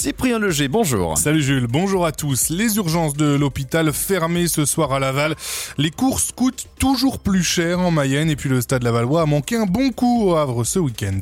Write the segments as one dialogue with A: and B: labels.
A: Cyprien Leger, bonjour.
B: Salut Jules, bonjour à tous. Les urgences de l'hôpital fermées ce soir à Laval. Les courses coûtent toujours plus cher en Mayenne et puis le stade Lavallois a manqué un bon coup au Havre ce week-end.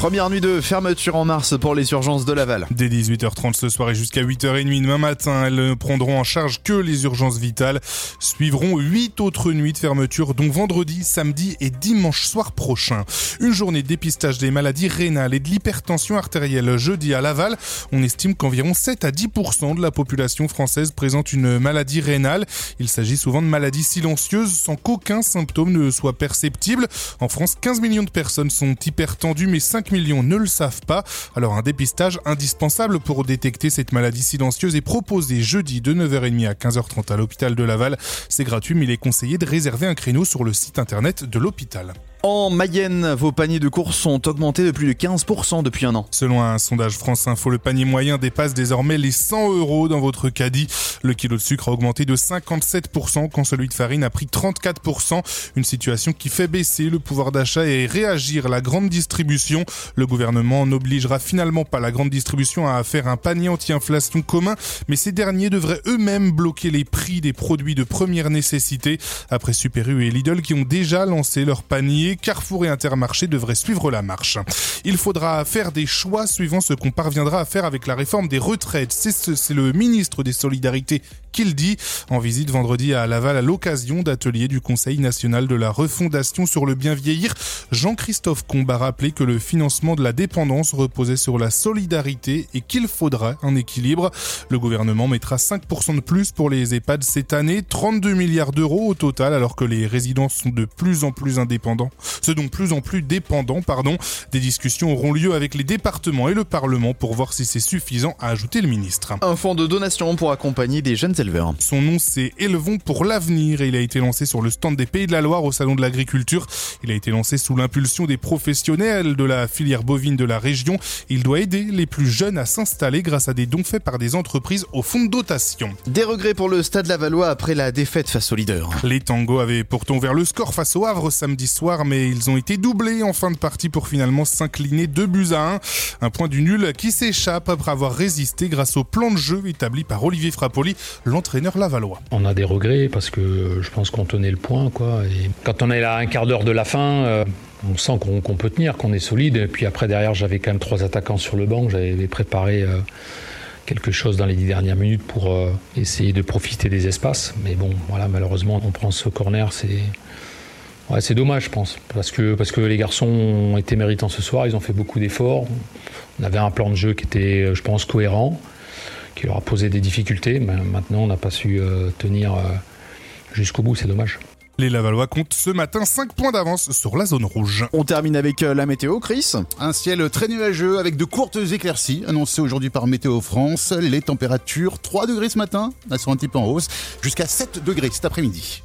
A: Première nuit de fermeture en mars pour les urgences de Laval.
B: Dès 18h30 ce soir et jusqu'à 8h30 demain matin, elles ne prendront en charge que les urgences vitales. Suivront 8 autres nuits de fermeture, dont vendredi, samedi et dimanche soir prochain. Une journée de dépistage des maladies rénales et de l'hypertension artérielle jeudi à Laval. On estime qu'environ 7 à 10% de la population française présente une maladie rénale. Il s'agit souvent de maladies silencieuses sans qu'aucun symptôme ne soit perceptible. En France, 15 millions de personnes sont hypertendues, mais 5 millions ne le savent pas. Alors un dépistage indispensable pour détecter cette maladie silencieuse est proposé jeudi de 9h30 à 15h30 à l'hôpital de Laval. C'est gratuit mais il est conseillé de réserver un créneau sur le site internet de l'hôpital.
A: En Mayenne, vos paniers de courses ont augmenté de plus de 15% depuis un an.
B: Selon un sondage France Info, le panier moyen dépasse désormais les 100 euros dans votre caddie. Le kilo de sucre a augmenté de 57% quand celui de farine a pris 34%. Une situation qui fait baisser le pouvoir d'achat et réagir la grande distribution. Le gouvernement n'obligera finalement pas la grande distribution à faire un panier anti-inflation commun, mais ces derniers devraient eux-mêmes bloquer les prix des produits de première nécessité. Après Super U et Lidl qui ont déjà lancé leur panier, Carrefour et Intermarché devraient suivre la marche. Il faudra faire des choix suivant ce qu'on parviendra à faire avec la réforme des retraites. C'est le ministre des Solidarités tutti qu'il dit en visite vendredi à Laval à l'occasion d'ateliers du Conseil national de la refondation sur le bien vieillir. Jean-Christophe Combe a rappelé que le financement de la dépendance reposait sur la solidarité et qu'il faudra un équilibre. Le gouvernement mettra 5% de plus pour les EHPAD cette année, 32 milliards d'euros au total alors que les résidents sont de plus en plus indépendants, ce donc plus en plus dépendants, pardon. Des discussions auront lieu avec les départements et le Parlement pour voir si c'est suffisant, a ajouté le ministre.
A: Un fonds de donation pour accompagner des jeunes éleveurs.
B: Son nom c'est Élevons pour l'avenir et il a été lancé sur le stand des Pays de la Loire au Salon de l'Agriculture. Il a été lancé sous l'impulsion des professionnels de la filière bovine de la région. Il doit aider les plus jeunes à s'installer grâce à des dons faits par des entreprises au fonds de dotation.
A: Des regrets pour le Stade Lavallois après la défaite face au leader.
B: Les tangos avaient pourtant ouvert le score face au Havre samedi soir, mais ils ont été doublés en fin de partie pour finalement s'incliner 2 buts à 1. Un point du nul qui s'échappe après avoir résisté grâce au plan de jeu établi par Olivier Frappoli, l'entraîneur lavallois.
C: On a des regrets parce que je pense qu'on tenait le point. Quoi. Quand on est là un quart d'heure de la fin, euh, on sent qu'on peut tenir, qu'on est solide. Et puis après, derrière, j'avais quand même trois attaquants sur le banc. J'avais préparé euh, quelque chose dans les dix dernières minutes pour euh, essayer de profiter des espaces. Mais bon, voilà, malheureusement, on prend ce corner. C'est ouais, c'est dommage, je pense, parce que parce que les garçons ont été méritants ce soir. Ils ont fait beaucoup d'efforts. On avait un plan de jeu qui était, je pense, cohérent, qui leur a posé des difficultés. Mais maintenant, on n'a pas su euh, tenir euh, jusqu'au bout. C'est dommage.
B: Les Lavallois comptent ce matin 5 points d'avance sur la zone rouge.
A: On termine avec euh, la météo, Chris.
D: Un ciel très nuageux avec de courtes éclaircies annoncées aujourd'hui par Météo France. Les températures 3 degrés ce matin, elles sont un petit peu en hausse, jusqu'à 7 degrés cet après-midi.